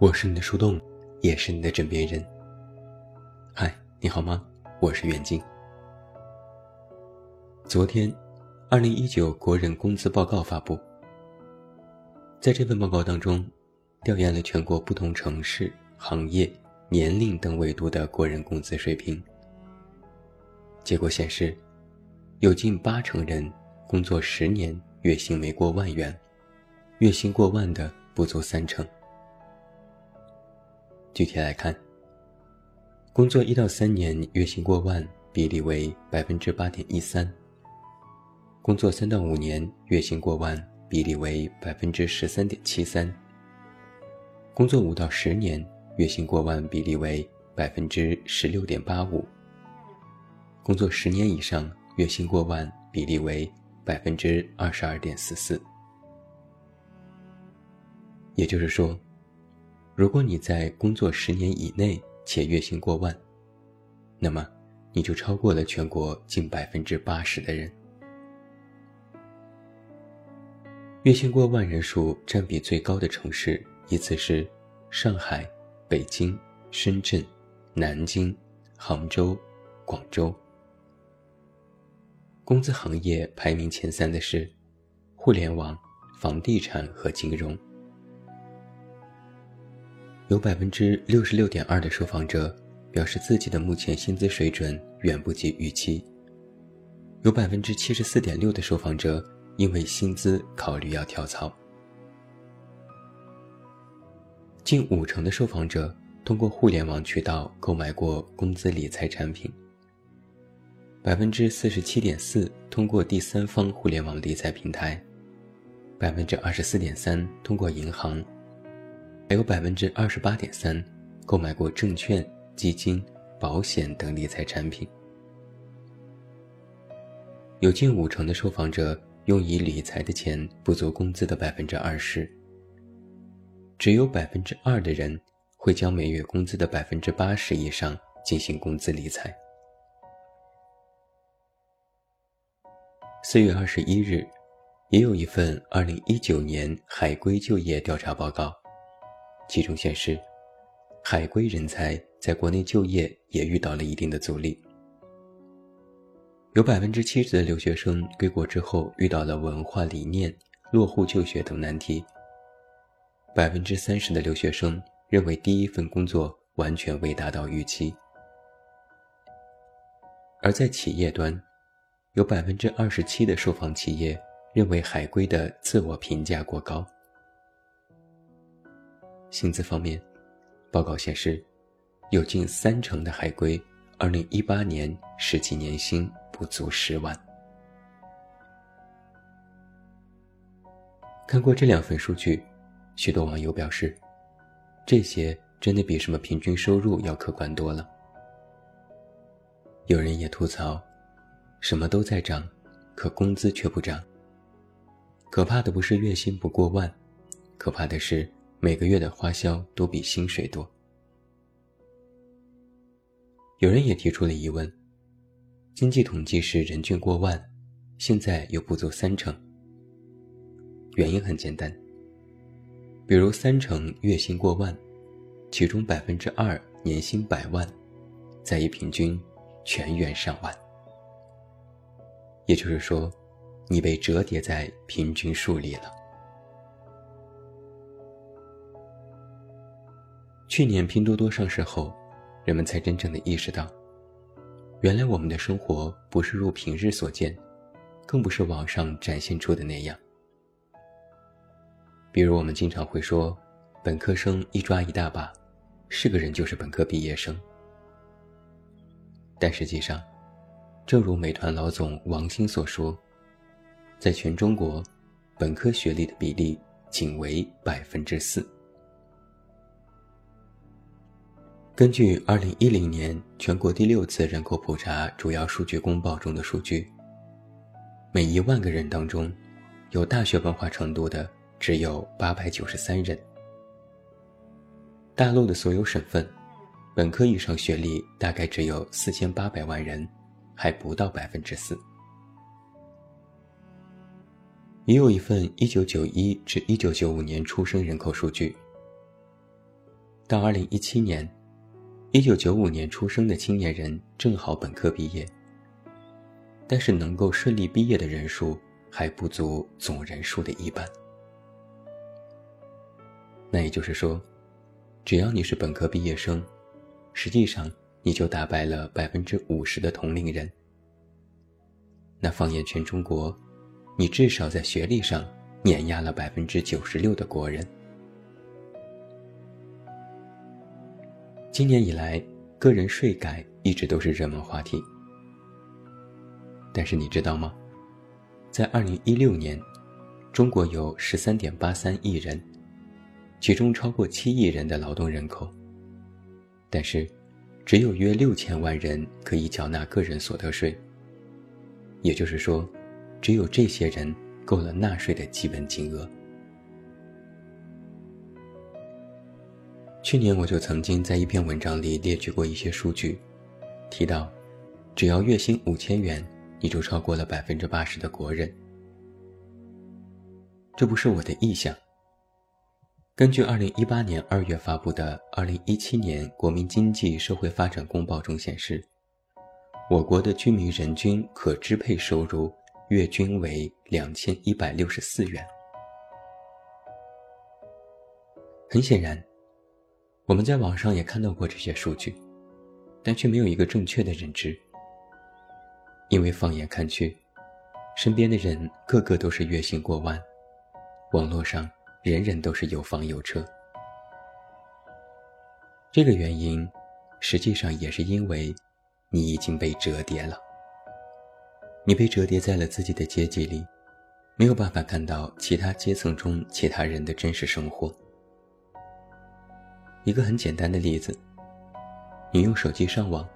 我是你的树洞，也是你的枕边人。嗨，你好吗？我是袁静。昨天，二零一九国人工资报告发布，在这份报告当中，调研了全国不同城市、行业、年龄等维度的国人工资水平。结果显示，有近八成人工作十年月薪没过万元，月薪过万的不足三成。具体来看，工作一到三年月薪过万比例为百分之八点一三。工作三到五年月薪过万比例为百分之十三点七三。工作五到十年月薪过万比例为百分之十六点八五。工作十年以上月薪过万比例为百分之二十二点四四。也就是说。如果你在工作十年以内且月薪过万，那么你就超过了全国近百分之八十的人。月薪过万人数占比最高的城市依次是上海、北京、深圳、南京、杭州、广州。工资行业排名前三的是互联网、房地产和金融。有百分之六十六点二的受访者表示自己的目前薪资水准远不及预期。有百分之七十四点六的受访者因为薪资考虑要跳槽。近五成的受访者通过互联网渠道购买过工资理财产品。百分之四十七点四通过第三方互联网理财平台。百分之二十四点三通过银行。还有百分之二十八点三购买过证券、基金、保险等理财产品，有近五成的受访者用以理财的钱不足工资的百分之二十，只有百分之二的人会将每月工资的百分之八十以上进行工资理财。四月二十一日，也有一份二零一九年海归就业调查报告。其中显示，海归人才在国内就业也遇到了一定的阻力。有百分之七十的留学生归国之后遇到了文化理念、落户就学等难题。百分之三十的留学生认为第一份工作完全未达到预期。而在企业端，有百分之二十七的受访企业认为海归的自我评价过高。薪资方面，报告显示，有近三成的海归2018年实际年薪不足十万。看过这两份数据，许多网友表示，这些真的比什么平均收入要可观多了。有人也吐槽，什么都在涨，可工资却不涨。可怕的不是月薪不过万，可怕的是。每个月的花销都比薪水多。有人也提出了疑问：经济统计是人均过万，现在又不足三成。原因很简单，比如三成月薪过万，其中百分之二年薪百万，再一平均，全员上万。也就是说，你被折叠在平均数里了。去年拼多多上市后，人们才真正的意识到，原来我们的生活不是如平日所见，更不是网上展现出的那样。比如我们经常会说，本科生一抓一大把，是个人就是本科毕业生。但实际上，正如美团老总王兴所说，在全中国，本科学历的比例仅为百分之四。根据二零一零年全国第六次人口普查主要数据公报中的数据，每一万个人当中，有大学文化程度的只有八百九十三人。大陆的所有省份，本科以上学历大概只有四千八百万人，还不到百分之四。也有一份一九九一至一九九五年出生人口数据。到二零一七年，一九九五年出生的青年人正好本科毕业，但是能够顺利毕业的人数还不足总人数的一半。那也就是说，只要你是本科毕业生，实际上你就打败了百分之五十的同龄人。那放眼全中国，你至少在学历上碾压了百分之九十六的国人。今年以来，个人税改一直都是热门话题。但是你知道吗？在二零一六年，中国有十三点八三亿人。其中超过七亿人的劳动人口，但是，只有约六千万人可以缴纳个人所得税。也就是说，只有这些人够了纳税的基本金额。去年我就曾经在一篇文章里列举过一些数据，提到，只要月薪五千元，你就超过了百分之八十的国人。这不是我的臆想。根据二零一八年二月发布的《二零一七年国民经济社会发展公报》中显示，我国的居民人均可支配收入月均为两千一百六十四元。很显然，我们在网上也看到过这些数据，但却没有一个正确的认知。因为放眼看去，身边的人个个都是月薪过万，网络上。人人都是有房有车，这个原因，实际上也是因为，你已经被折叠了。你被折叠在了自己的阶级里，没有办法看到其他阶层中其他人的真实生活。一个很简单的例子，你用手机上网，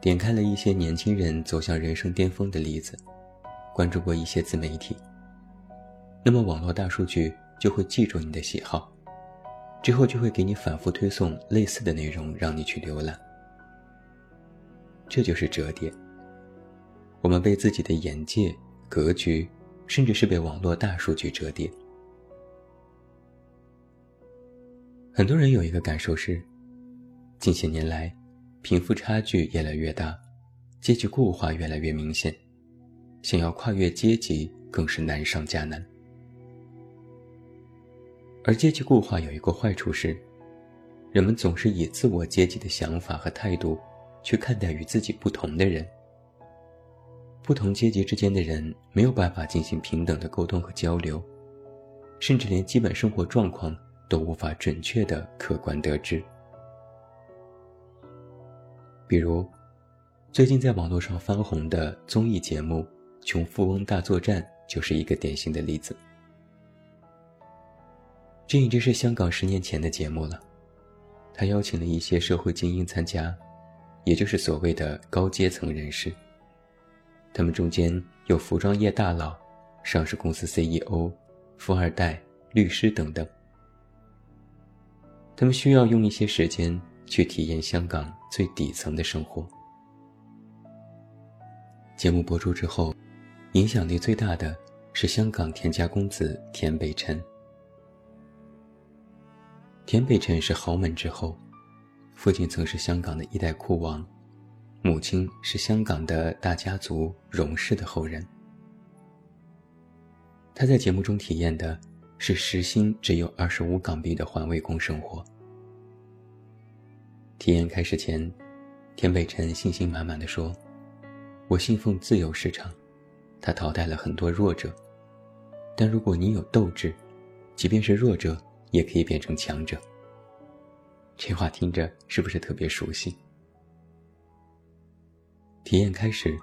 点开了一些年轻人走向人生巅峰的例子，关注过一些自媒体，那么网络大数据。就会记住你的喜好，之后就会给你反复推送类似的内容，让你去浏览。这就是折叠。我们被自己的眼界、格局，甚至是被网络大数据折叠。很多人有一个感受是，近些年来，贫富差距越来越大，阶级固化越来越明显，想要跨越阶级更是难上加难。而阶级固化有一个坏处是，人们总是以自我阶级的想法和态度去看待与自己不同的人。不同阶级之间的人没有办法进行平等的沟通和交流，甚至连基本生活状况都无法准确的客观得知。比如，最近在网络上翻红的综艺节目《穷富翁大作战》就是一个典型的例子。这已经是香港十年前的节目了，他邀请了一些社会精英参加，也就是所谓的高阶层人士。他们中间有服装业大佬、上市公司 CEO、富二代、律师等等。他们需要用一些时间去体验香港最底层的生活。节目播出之后，影响力最大的是香港田家公子田北辰。田北辰是豪门之后，父亲曾是香港的一代酷王，母亲是香港的大家族荣氏的后人。他在节目中体验的是时薪只有二十五港币的环卫工生活。体验开始前，田北辰信心满满的说：“我信奉自由市场，它淘汰了很多弱者，但如果你有斗志，即便是弱者。”也可以变成强者。这话听着是不是特别熟悉？体验开始，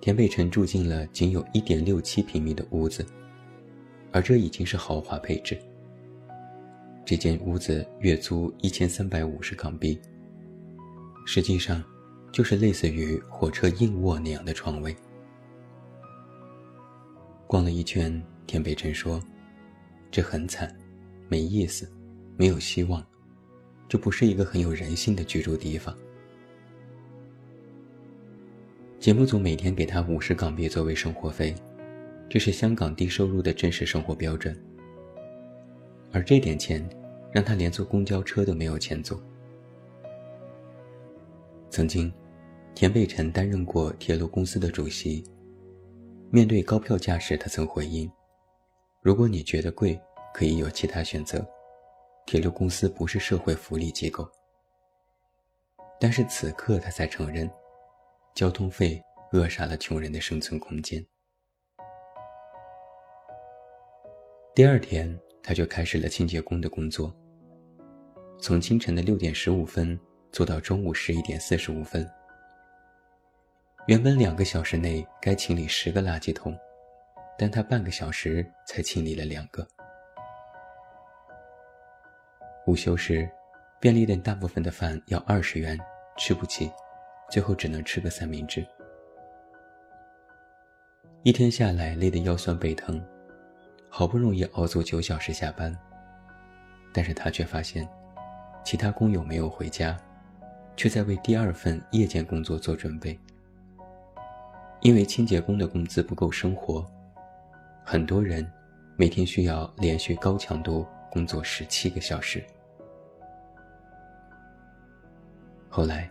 田北辰住进了仅有一点六七平米的屋子，而这已经是豪华配置。这间屋子月租一千三百五十港币，实际上就是类似于火车硬卧那样的床位。逛了一圈，田北辰说：“这很惨。”没意思，没有希望，这不是一个很有人性的居住地方。节目组每天给他五十港币作为生活费，这是香港低收入的真实生活标准。而这点钱，让他连坐公交车都没有钱坐。曾经，田北辰担任过铁路公司的主席。面对高票价时，他曾回应：“如果你觉得贵，可以有其他选择。铁路公司不是社会福利机构。”但是此刻，他才承认，交通费扼杀了穷人的生存空间。第二天，他就开始了清洁工的工作。从清晨的六点十五分做到中午十一点四十五分。原本两个小时内该清理十个垃圾桶，但他半个小时才清理了两个。午休时，便利店大部分的饭要二十元，吃不起，最后只能吃个三明治。一天下来累得腰酸背疼，好不容易熬足九小时下班，但是他却发现。其他工友没有回家，却在为第二份夜间工作做准备。因为清洁工的工资不够生活，很多人每天需要连续高强度工作十七个小时。后来，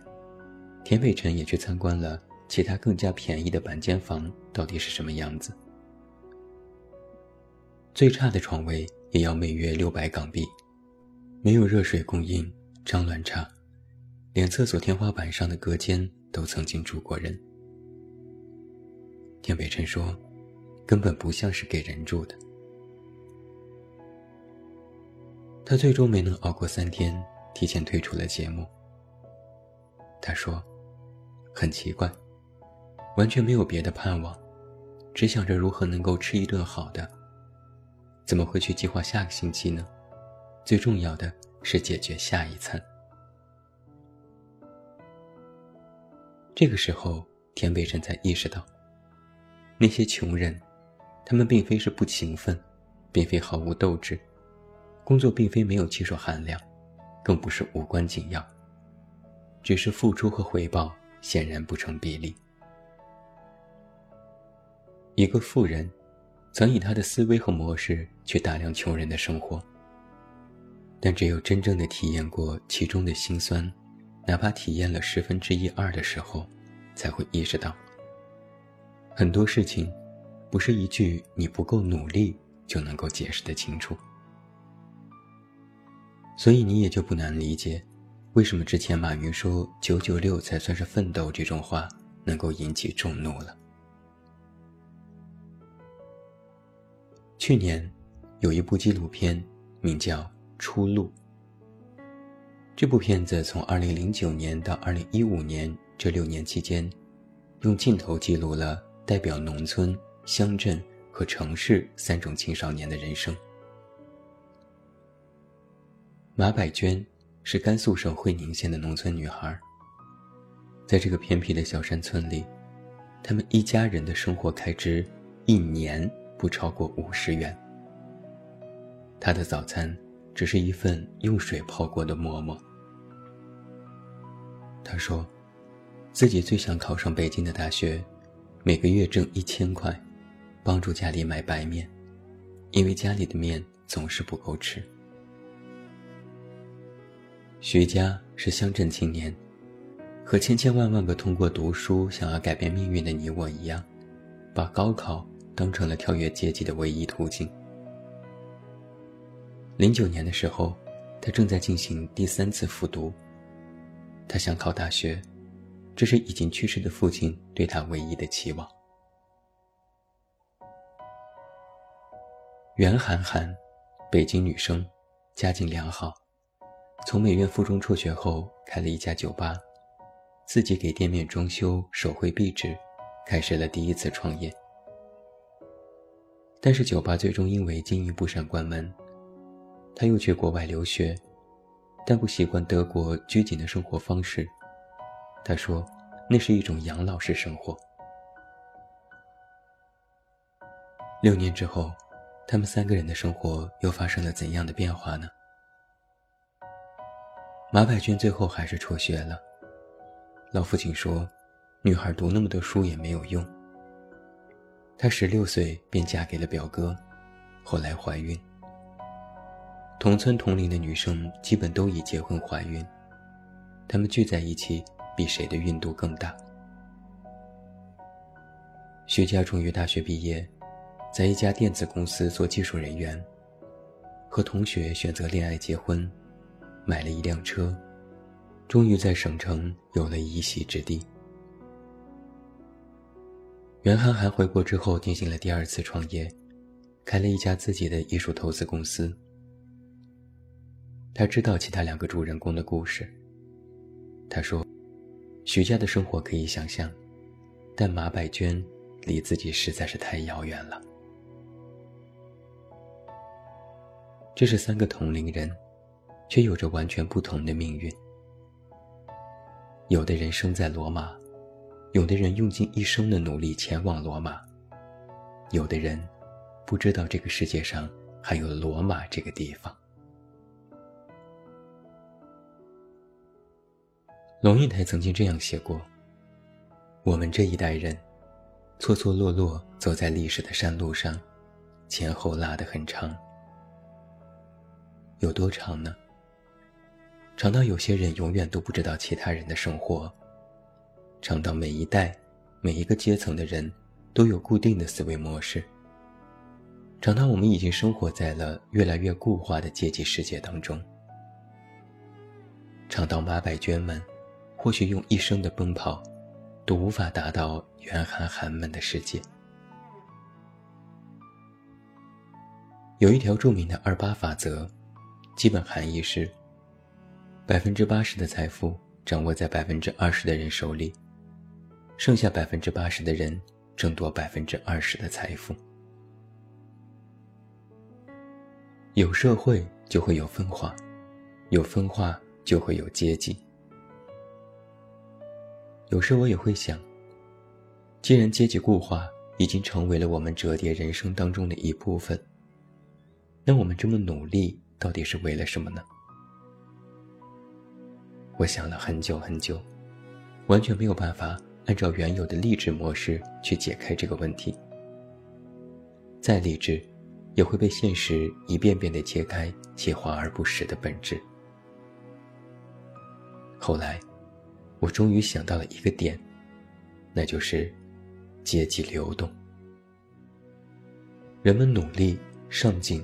田北辰也去参观了其他更加便宜的板间房到底是什么样子。最差的床位也要每月六百港币。没有热水供应，脏乱差，连厕所天花板上的隔间都曾经住过人。田北辰说：“根本不像是给人住的。”他最终没能熬过三天，提前退出了节目。他说：“很奇怪，完全没有别的盼望，只想着如何能够吃一顿好的，怎么会去计划下个星期呢？”最重要的是解决下一餐。这个时候，田北辰才意识到，那些穷人，他们并非是不勤奋，并非毫无斗志，工作并非没有技术含量，更不是无关紧要，只是付出和回报显然不成比例。一个富人，曾以他的思维和模式去打量穷人的生活。但只有真正的体验过其中的辛酸，哪怕体验了十分之一二的时候，才会意识到，很多事情，不是一句“你不够努力”就能够解释得清楚。所以你也就不难理解，为什么之前马云说“九九六才算是奋斗”这种话能够引起众怒了。去年，有一部纪录片，名叫。出路。这部片子从2009年到2015年这六年期间，用镜头记录了代表农村、乡镇和城市三种青少年的人生。马百娟是甘肃省会宁县的农村女孩，在这个偏僻的小山村里，他们一家人的生活开支一年不超过五十元。他的早餐。只是一份用水泡过的馍馍。他说，自己最想考上北京的大学，每个月挣一千块，帮助家里买白面，因为家里的面总是不够吃。徐佳是乡镇青年，和千千万万个通过读书想要改变命运的你我一样，把高考当成了跳跃阶级的唯一途径。零九年的时候，他正在进行第三次复读。他想考大学，这是已经去世的父亲对他唯一的期望。袁涵涵，北京女生，家境良好，从美院附中辍学后开了一家酒吧，自己给店面装修、手绘壁纸，开始了第一次创业。但是酒吧最终因为经营不善关门。他又去国外留学，但不习惯德国拘谨的生活方式。他说，那是一种养老式生活。六年之后，他们三个人的生活又发生了怎样的变化呢？马百军最后还是辍学了。老父亲说，女孩读那么多书也没有用。她十六岁便嫁给了表哥，后来怀孕。同村同龄的女生基本都已结婚怀孕，她们聚在一起，比谁的孕肚更大。徐佳终于大学毕业，在一家电子公司做技术人员，和同学选择恋爱结婚，买了一辆车，终于在省城有了一席之地。袁涵涵回国之后进行了第二次创业，开了一家自己的艺术投资公司。他知道其他两个主人公的故事。他说：“徐家的生活可以想象，但马百娟离自己实在是太遥远了。”这是三个同龄人，却有着完全不同的命运。有的人生在罗马，有的人用尽一生的努力前往罗马，有的人不知道这个世界上还有罗马这个地方。龙应台曾经这样写过：“我们这一代人，错错落落走在历史的山路上，前后拉得很长。有多长呢？长到有些人永远都不知道其他人的生活；长到每一代、每一个阶层的人都有固定的思维模式；长到我们已经生活在了越来越固化的阶级世界当中；长到马百娟们。”或许用一生的奔跑，都无法达到袁寒寒们的世界。有一条著名的二八法则，基本含义是：百分之八十的财富掌握在百分之二十的人手里，剩下百分之八十的人争夺百分之二十的财富。有社会就会有分化，有分化就会有阶级。有时我也会想，既然阶级固化已经成为了我们折叠人生当中的一部分，那我们这么努力到底是为了什么呢？我想了很久很久，完全没有办法按照原有的励志模式去解开这个问题。再励志，也会被现实一遍遍地揭开其华而不实的本质。后来。我终于想到了一个点，那就是阶级流动。人们努力上进，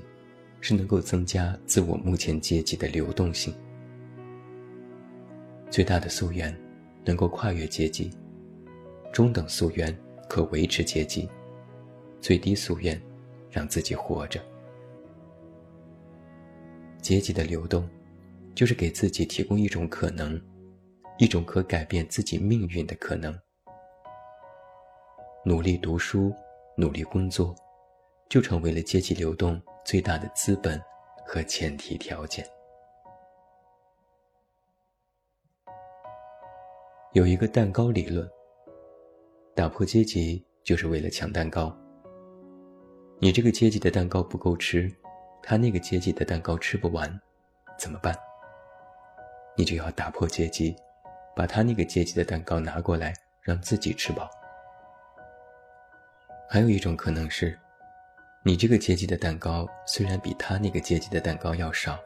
是能够增加自我目前阶级的流动性。最大的夙愿能够跨越阶级，中等夙愿可维持阶级，最低夙愿让自己活着。阶级的流动，就是给自己提供一种可能。一种可改变自己命运的可能。努力读书，努力工作，就成为了阶级流动最大的资本和前提条件。有一个蛋糕理论，打破阶级就是为了抢蛋糕。你这个阶级的蛋糕不够吃，他那个阶级的蛋糕吃不完，怎么办？你就要打破阶级。把他那个阶级的蛋糕拿过来，让自己吃饱。还有一种可能是，你这个阶级的蛋糕虽然比他那个阶级的蛋糕要少，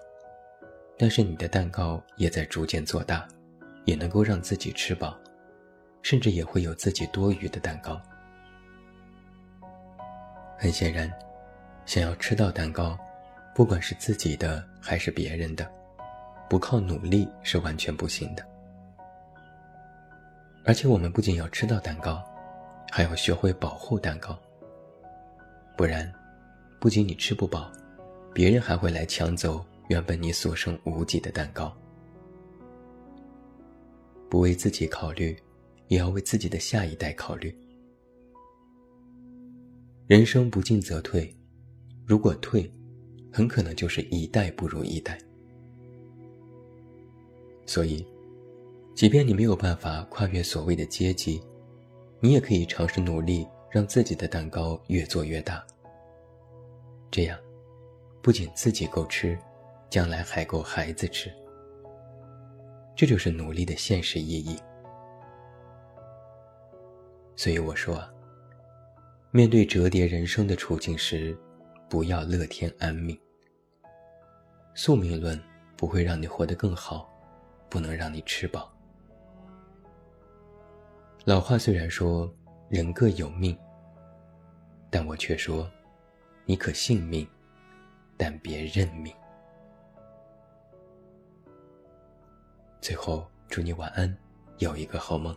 但是你的蛋糕也在逐渐做大，也能够让自己吃饱，甚至也会有自己多余的蛋糕。很显然，想要吃到蛋糕，不管是自己的还是别人的，不靠努力是完全不行的。而且我们不仅要吃到蛋糕，还要学会保护蛋糕。不然，不仅你吃不饱，别人还会来抢走原本你所剩无几的蛋糕。不为自己考虑，也要为自己的下一代考虑。人生不进则退，如果退，很可能就是一代不如一代。所以。即便你没有办法跨越所谓的阶级，你也可以尝试努力让自己的蛋糕越做越大。这样，不仅自己够吃，将来还够孩子吃。这就是努力的现实意义。所以我说，面对折叠人生的处境时，不要乐天安命。宿命论不会让你活得更好，不能让你吃饱。老话虽然说人各有命，但我却说，你可信命，但别认命。最后，祝你晚安，有一个好梦。